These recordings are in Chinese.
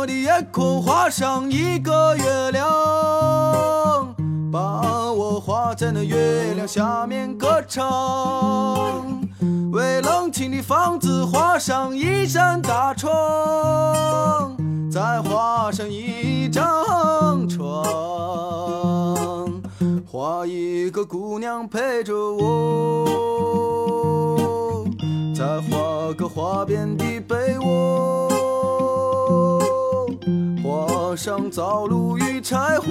我的夜空画上一个月亮，把我画在那月亮下面歌唱。为冷清的房子画上一扇大窗，再画上一张床，画一个姑娘陪着我，再画个花边的被窝，上灶炉与柴火，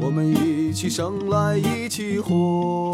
我们一起生来一起活。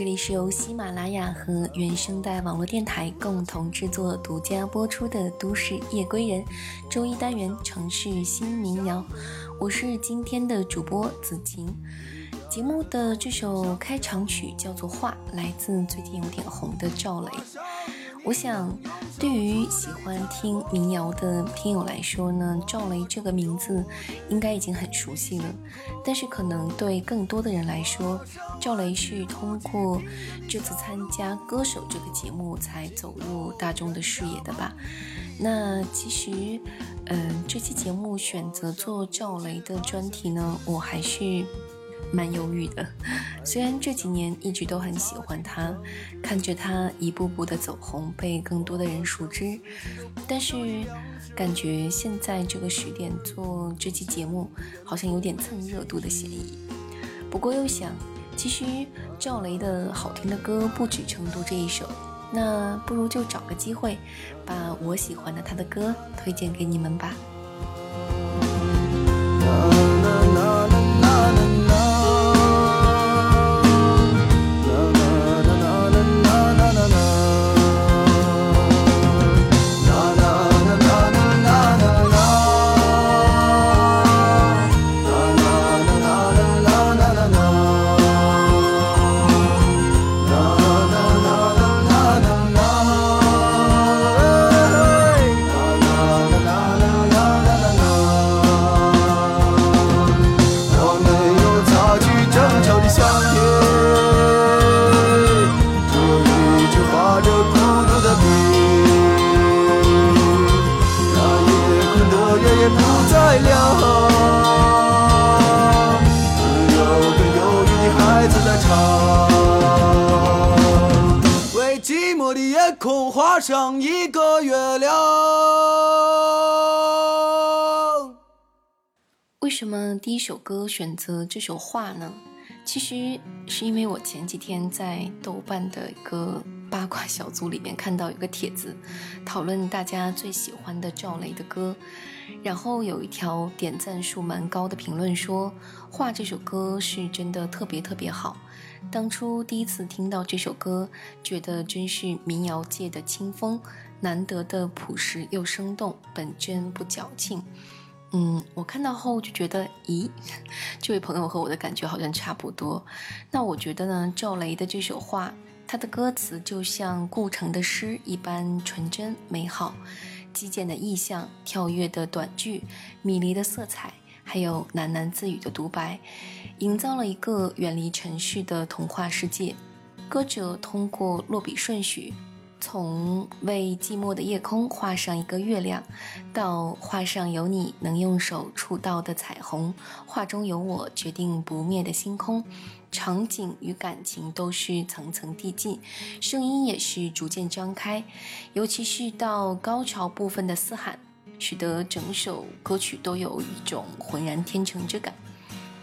这里是由喜马拉雅和原声带网络电台共同制作、独家播出的《都市夜归人》周一单元城市新民谣，我是今天的主播子晴。节目的这首开场曲叫做《画》，来自最近有点红的赵雷。我想，对于喜欢听民谣的听友来说呢，赵雷这个名字应该已经很熟悉了。但是，可能对更多的人来说，赵雷是通过这次参加《歌手》这个节目才走入大众的视野的吧？那其实，嗯，这期节目选择做赵雷的专题呢，我还是。蛮忧郁的，虽然这几年一直都很喜欢他，看着他一步步的走红，被更多的人熟知，但是感觉现在这个时点做这期节目，好像有点蹭热度的嫌疑。不过又想，其实赵雷的好听的歌不止成都这一首，那不如就找个机会，把我喜欢的他的歌推荐给你们吧。上一个月亮。为什么第一首歌选择这首画呢？其实是因为我前几天在豆瓣的一个八卦小组里面看到有个帖子，讨论大家最喜欢的赵雷的歌，然后有一条点赞数蛮高的评论说，画这首歌是真的特别特别好。当初第一次听到这首歌，觉得真是民谣界的清风，难得的朴实又生动，本真不矫情。嗯，我看到后就觉得，咦，这位朋友和我的感觉好像差不多。那我觉得呢，赵雷的这首画，他的歌词就像顾城的诗一般纯真美好，极简的意象，跳跃的短句，迷离的色彩。还有喃喃自语的独白，营造了一个远离尘世的童话世界。歌者通过落笔顺序，从为寂寞的夜空画上一个月亮，到画上有你能用手触到的彩虹，画中有我决定不灭的星空。场景与感情都是层层递进，声音也是逐渐张开，尤其是到高潮部分的嘶喊。使得整首歌曲都有一种浑然天成之感。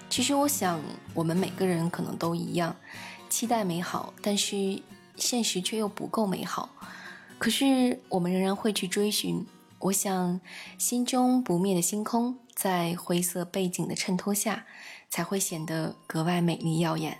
其实，我想我们每个人可能都一样，期待美好，但是现实却又不够美好。可是，我们仍然会去追寻。我想，心中不灭的星空，在灰色背景的衬托下，才会显得格外美丽耀眼。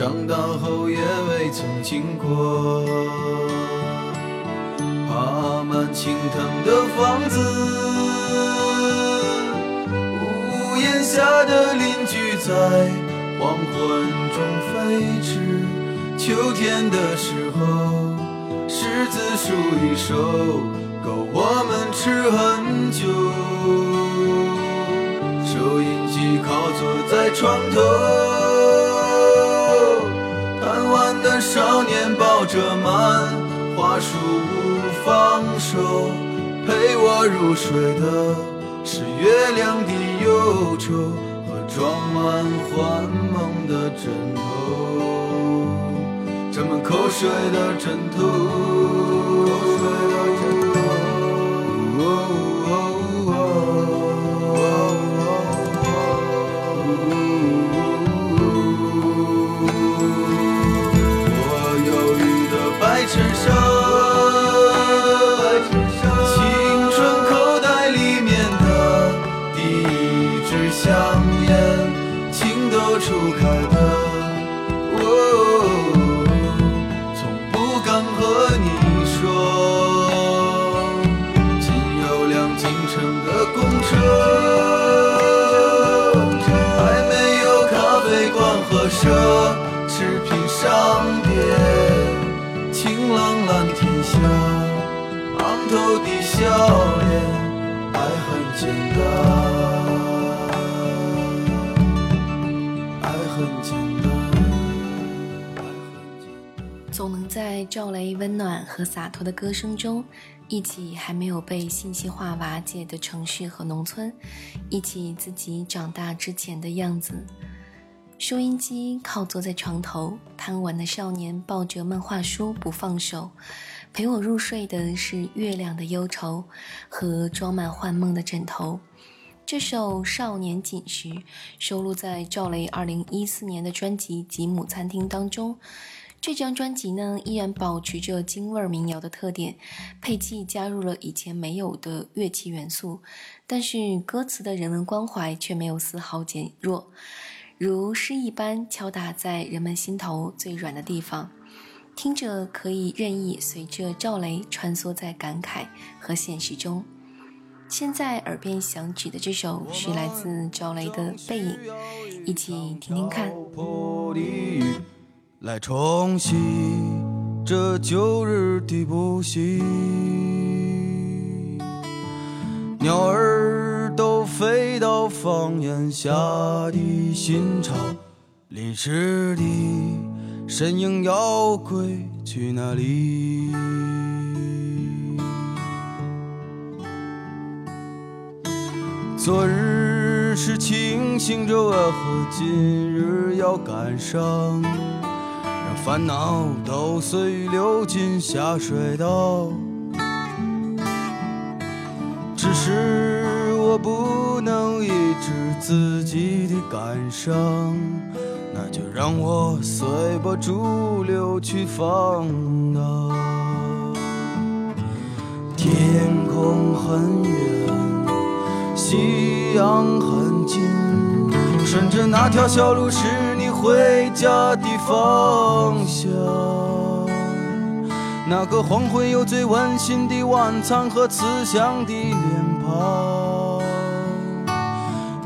长大后也未曾经过。爬满青藤的房子，屋檐下的邻居在。黄昏中飞驰，秋天的时候，柿子树一熟，够我们吃很久。收音机靠坐在床头，少年抱着漫画书不放手，陪我入睡的是月亮的忧愁和。装满幻梦的枕头，沾满口水的枕头。上店晴朗蓝天下昂头的笑脸爱很简单爱很简单爱很简单。总能在赵雷温暖和洒脱的歌声中忆起还没有被信息化瓦解的城市和农村忆起自己长大之前的样子收音机靠坐在床头，贪玩的少年抱着漫画书不放手，陪我入睡的是月亮的忧愁和装满幻梦的枕头。这首《少年锦时》收录在赵雷2014年的专辑《吉姆餐厅》当中。这张专辑呢，依然保持着京味民谣的特点，配器加入了以前没有的乐器元素，但是歌词的人文关怀却没有丝毫减弱，如诗一般敲打在人们心头最软的地方，听着可以任意随着赵雷穿梭在感慨和现实中。现在耳边响起的这首是来自赵雷的《背影》，一起听听看。来冲洗这旧日的不息，鸟儿飞到房檐下的新巢，淋湿的身影要归。去哪里？昨日是清醒着，为何今日要感伤？让烦恼都随雨流进下水道。只是我不能抑制自己的感伤，那就让我随波逐流去放荡。天空很远，夕阳很近，顺着那条小路是你回家的方向。那个黄昏有最温馨的晚餐和慈祥的脸庞，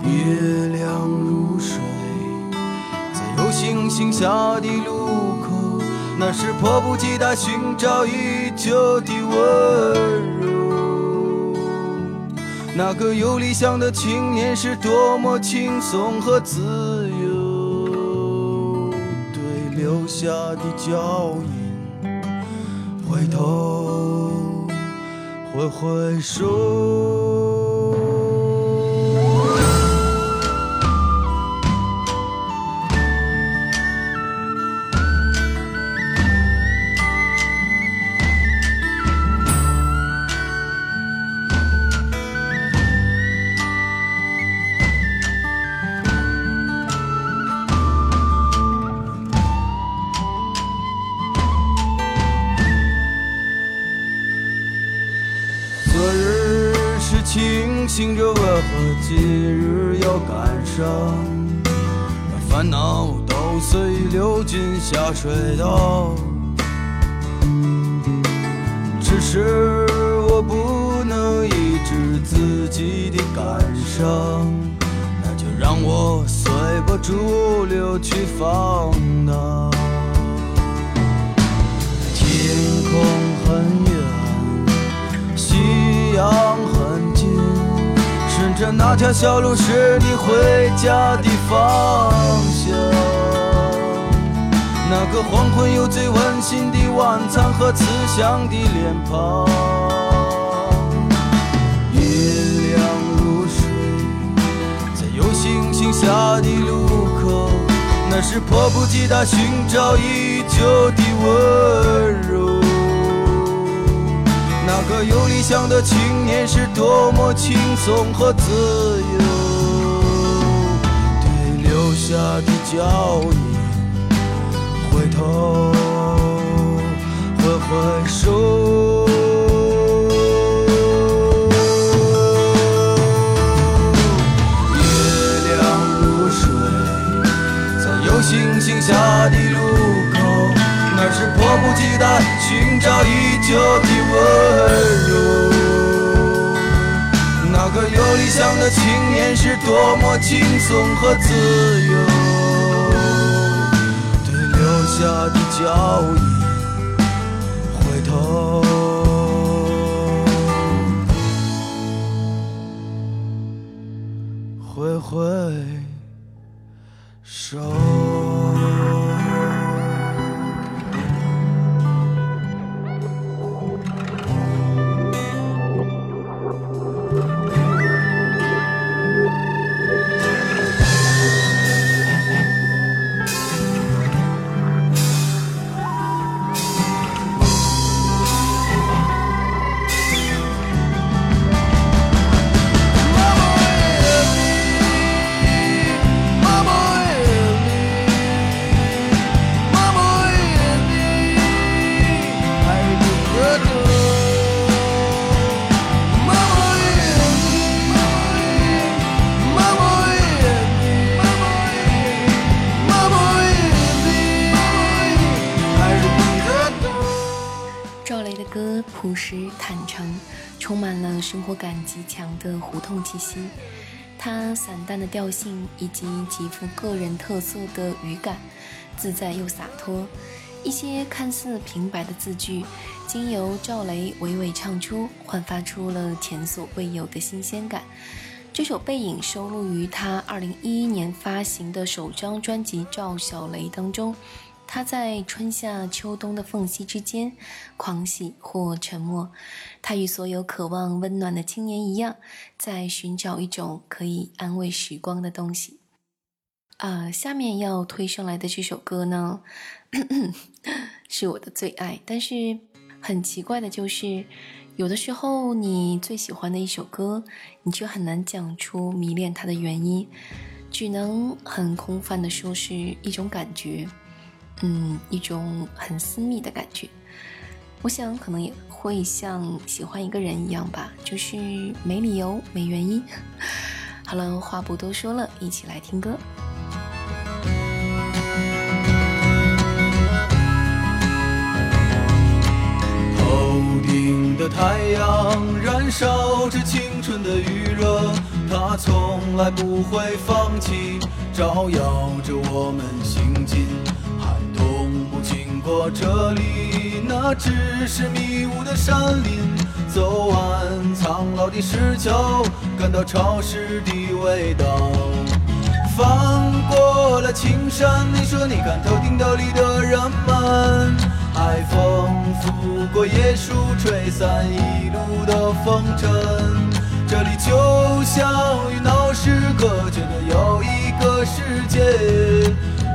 月亮如水，在有星星下的路口，那是迫不及待寻找已久的温柔。那个有理想的青年是多么轻松和自由，对留下的脚印。回头，挥挥手。感伤？让烦恼都随流进下水道。只是我不能抑制自己的感伤，那就让我随波逐流去放荡。天空很远，夕阳。着那条小路是你回家的方向，那个黄昏有最温馨的晚餐和慈祥的脸庞。月亮如水，在有星星下的路口，那是迫不及待寻找已久的温柔。那个有理想的青年是多么轻松和自由，对留下的脚印，回头挥挥手。月亮如水，在有星星下的路口，那是迫不及待寻找已久的温柔。那个有理想的青年是多么轻松和自由，对留下的脚印，回头挥挥手。生活感极强的胡同气息。它散淡的调性以及极富个人特色的语感，自在又洒脱。一些看似平白的字句，经由赵雷娓娓唱出，焕发出了前所未有的新鲜感。这首《背影》收录于他2011年发行的首张专辑《赵小雷》当中。它在春夏秋冬的缝隙之间狂喜或沉默。它与所有渴望温暖的青年一样，在寻找一种可以安慰时光的东西。啊，下面要推上来的这首歌呢，是我的最爱。但是很奇怪的就是，有的时候你最喜欢的一首歌，你却很难讲出迷恋它的原因。只能很空泛的说是一种感觉，嗯，一种很私密的感觉。我想可能也会像喜欢一个人一样吧，就是没理由、没原因。好了，话不多说了，一起来听歌。头顶的太阳燃烧着青春的余热。它从来不会放弃，照耀着我们行进。过这里，那只是迷雾的山林。走完苍老的石桥，感到潮湿的味道。翻过了青山，你说你看头顶斗笠的人们。海风拂过椰树，吹散一路的风尘。这里就像与闹市隔绝的又一个世界，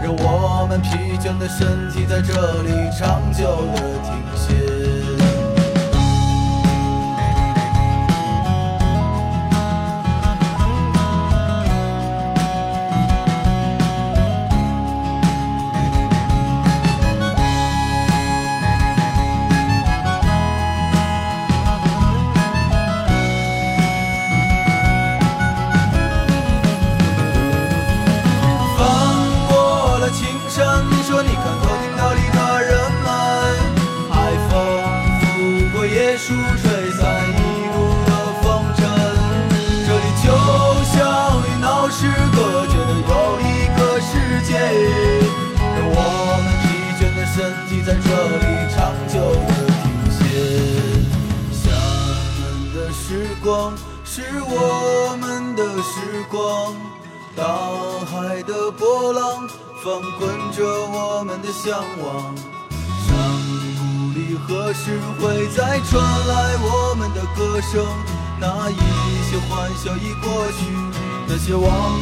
让我们疲倦的身体在这里长久地停就忘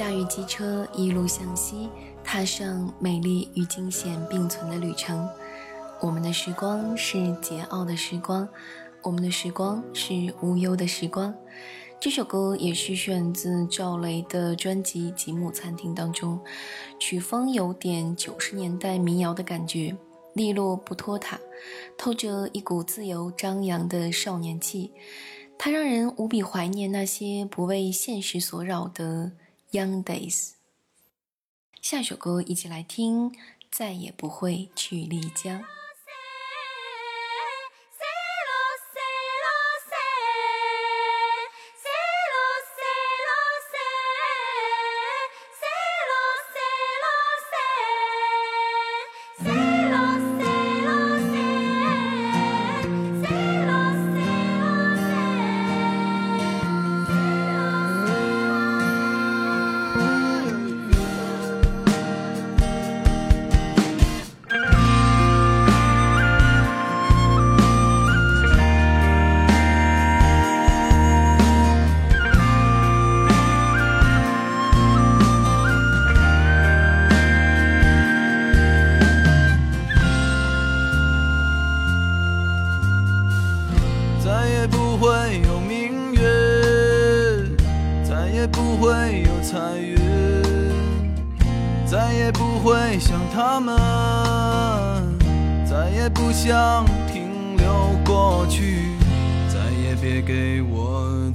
驾驭机车，一路向西踏上美丽与惊险并存的旅程，我们的时光是桀骜的时光，我们的时光是无忧的时光。这首歌也是选自赵雷的专辑《吉姆餐厅》当中，曲风有点九十年代民谣的感觉，利落不拖沓，透着一股自由张扬的少年气，它让人无比怀念那些不为现实所扰的 young days。下首歌一起来听，再也不会去丽江。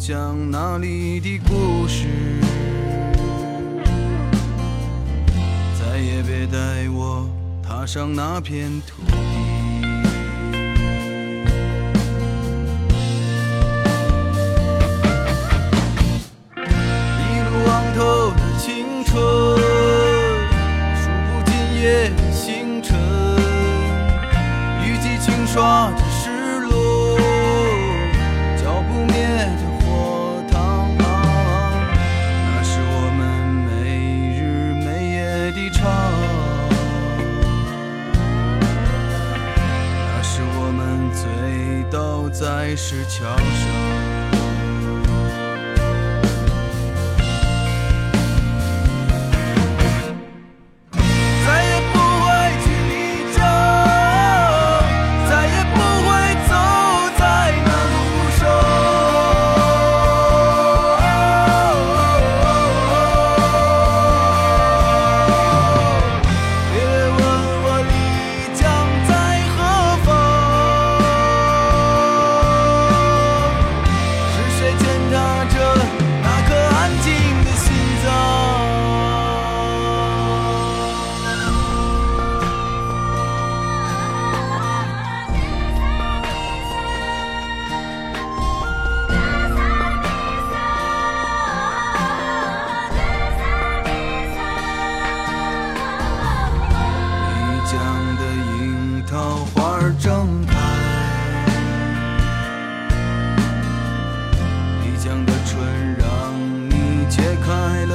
讲那里的故事，再也别带我踏上那片土地。在石桥上。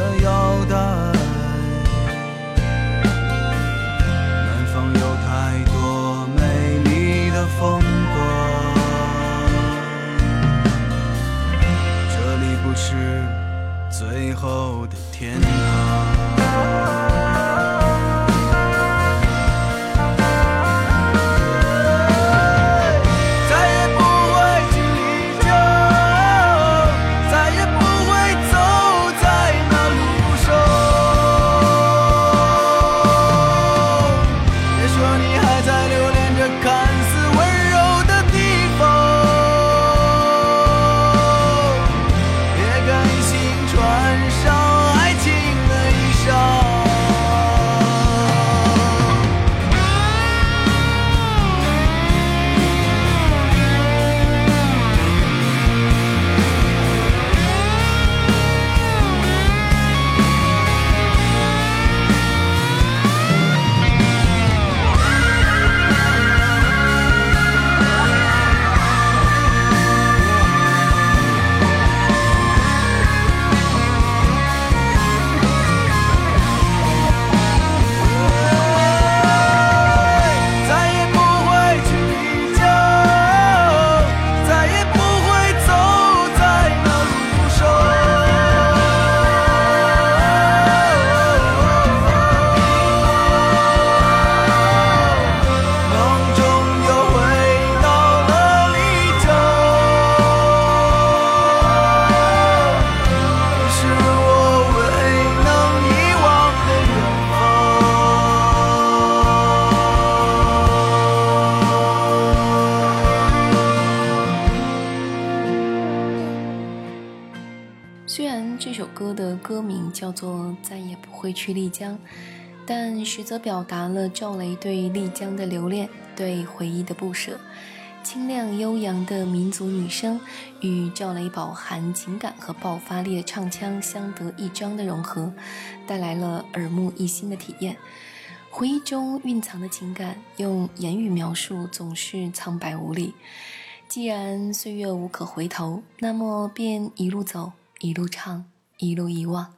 的腰带。南方有太多美丽的风光，这里不是最后的天堂。丽江》，但实则表达了赵雷对丽江的留恋，对回忆的不舍。清亮悠扬的民族女声与赵雷饱含情感和爆发力的唱腔相得益彰的融合，带来了耳目一新的体验。回忆中蕴藏的情感，用言语描述总是苍白无力。既然岁月无可回头，那么便一路走，一路唱，一路遗忘。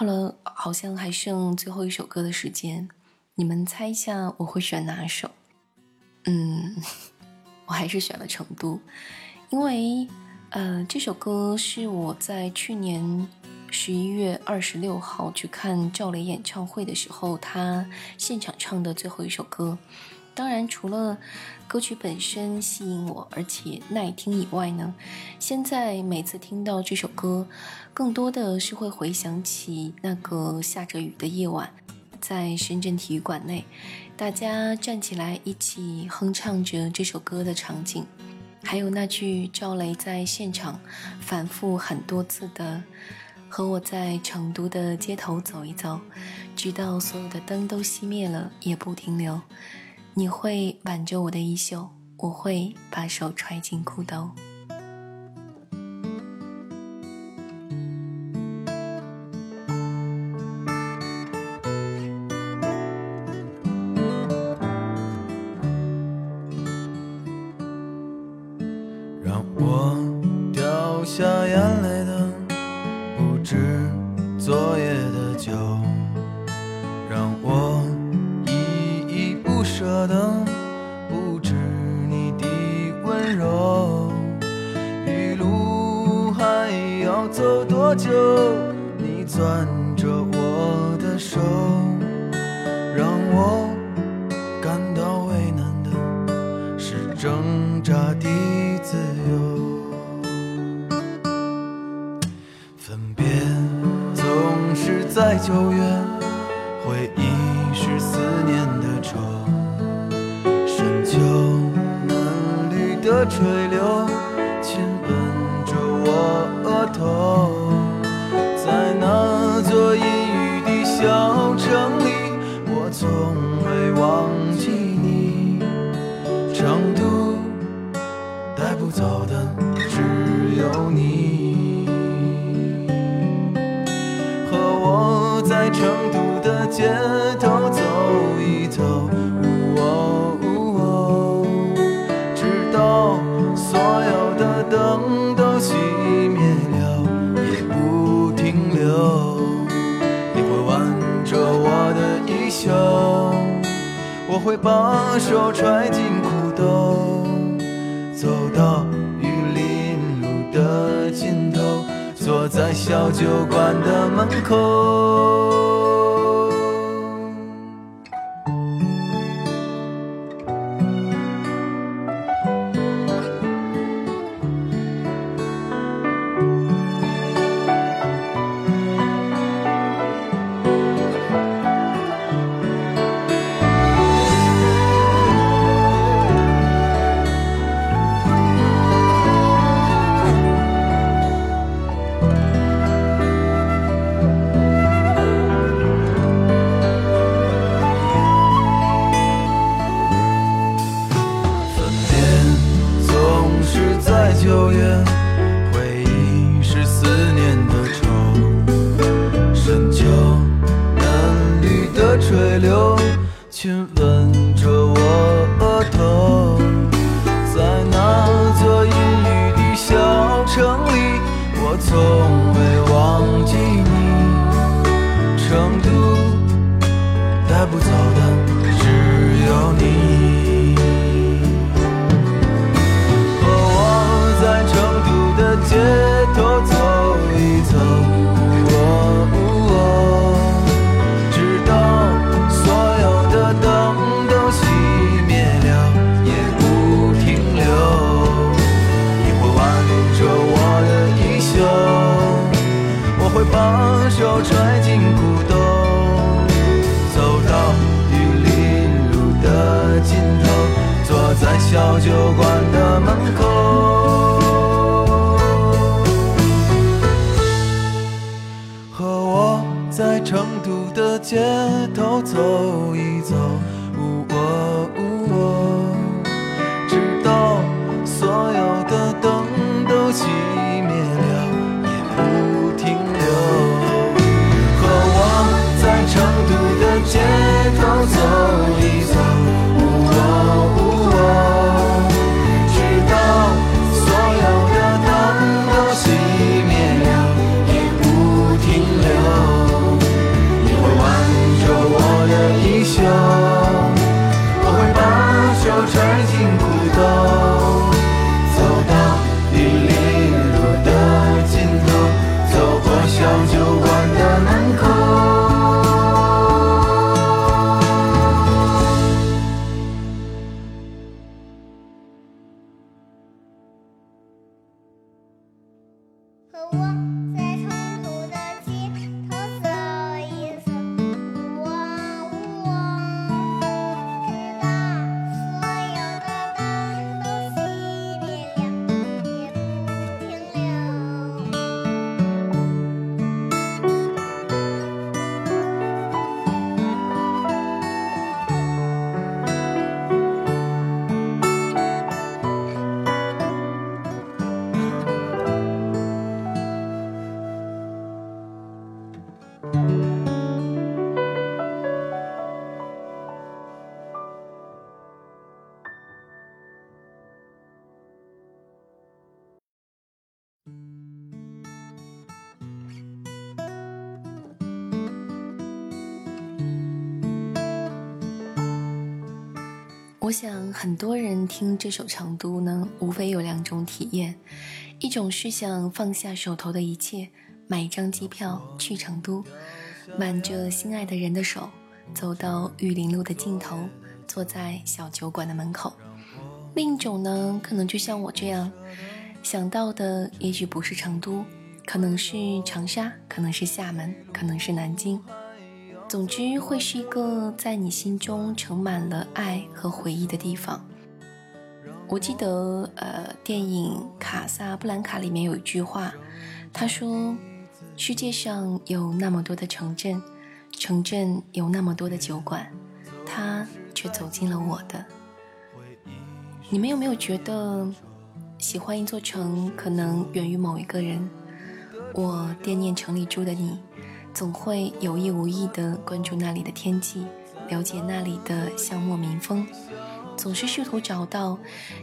好了，好像还剩最后一首歌的时间，你们猜一下我会选哪首？嗯，我还是选了《成都》，因为呃，这首歌是我在去年十一月二十六号去看赵雷演唱会的时候，他现场唱的最后一首歌。当然，除了歌曲本身吸引我，而且耐听以外呢，现在每次听到这首歌，更多的是会回想起那个下着雨的夜晚，在深圳体育馆内，大家站起来一起哼唱着这首歌的场景，还有那句赵雷在现场反复很多次的。和我在成都的街头走一走，直到所有的灯都熄灭了也不停留。你会挽着我的衣袖，我会把手揣进裤兜。让我掉下眼泪。成都的街头走一走，哦哦哦直到所有的灯都熄灭了，也不停留。你会挽着我的衣袖，我会把手揣进裤兜，在小酒馆的门口。我想很多人听这首《成都》呢，无非有两种体验：一种是想放下手头的一切，买一张机票去成都，挽着心爱的人的手，走到玉林路的尽头，坐在小酒馆的门口；另一种呢，可能就像我这样，想到的也许不是成都，可能是长沙，可能是厦门，可能是南京。总之，会是一个在你心中盛满了爱和回忆的地方。我记得，呃，电影《卡萨布兰卡》里面有一句话，他说：“世界上有那么多的城镇，城镇有那么多的酒馆，他却走进了我的。”你们有没有觉得，喜欢一座城，可能源于某一个人？我惦念城里住的你。总会有意无意地关注那里的天气，了解那里的巷陌民风，总是试图找到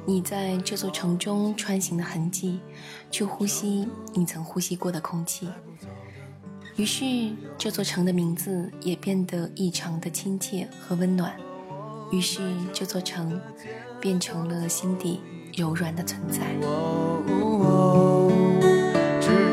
你在这座城中穿行的痕迹，去呼吸你曾呼吸过的空气。于是，这座城的名字也变得异常的亲切和温暖。于是，这座城变成了心底柔软的存在。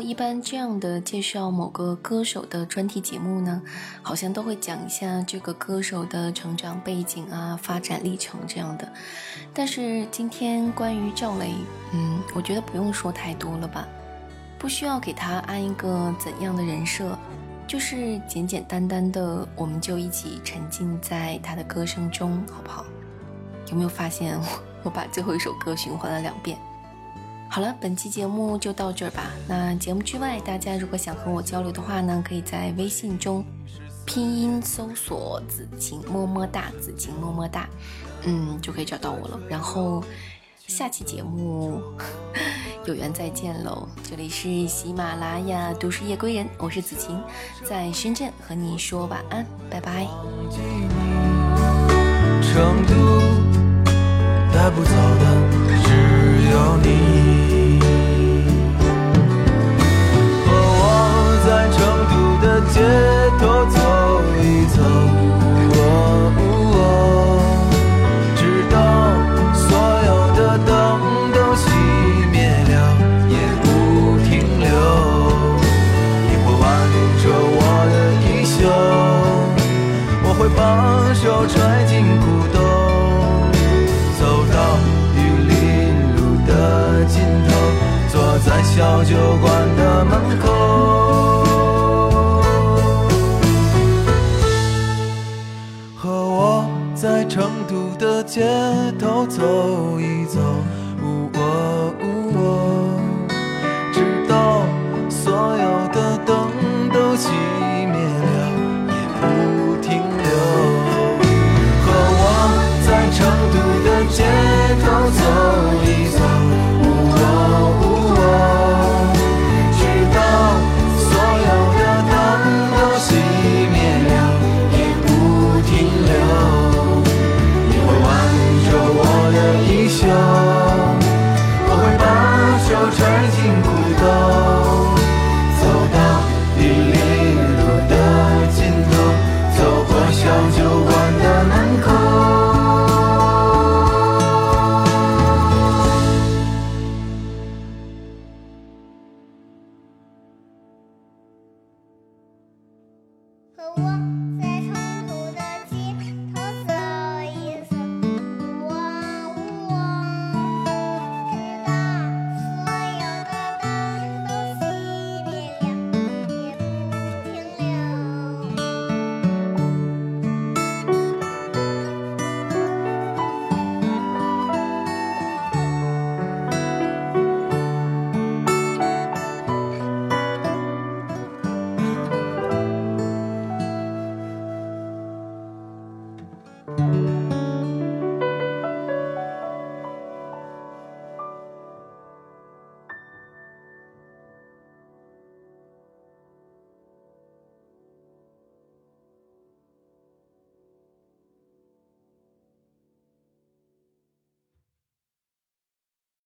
一般这样的介绍某个歌手的专题节目呢，好像都会讲一下这个歌手的成长背景啊、发展历程这样的。但是今天关于赵雷，嗯，我觉得不用说太多了吧，不需要给他安一个怎样的人设，就是简简单单的，我们就一起沉浸在他的歌声中，好不好？有没有发现我 把最后一首歌循环了两遍？好了，本期节目就到这儿吧。那节目之外，大家如果想和我交流的话呢，可以在微信中拼音搜索“子晴么么哒”，子晴么么哒，嗯，就可以找到我了。然后下期节目 有缘再见喽！这里是喜马拉雅都市夜归人，我是子晴，在深圳和你说晚安，拜拜。成都带不走的只有你。在成都的街头走一走。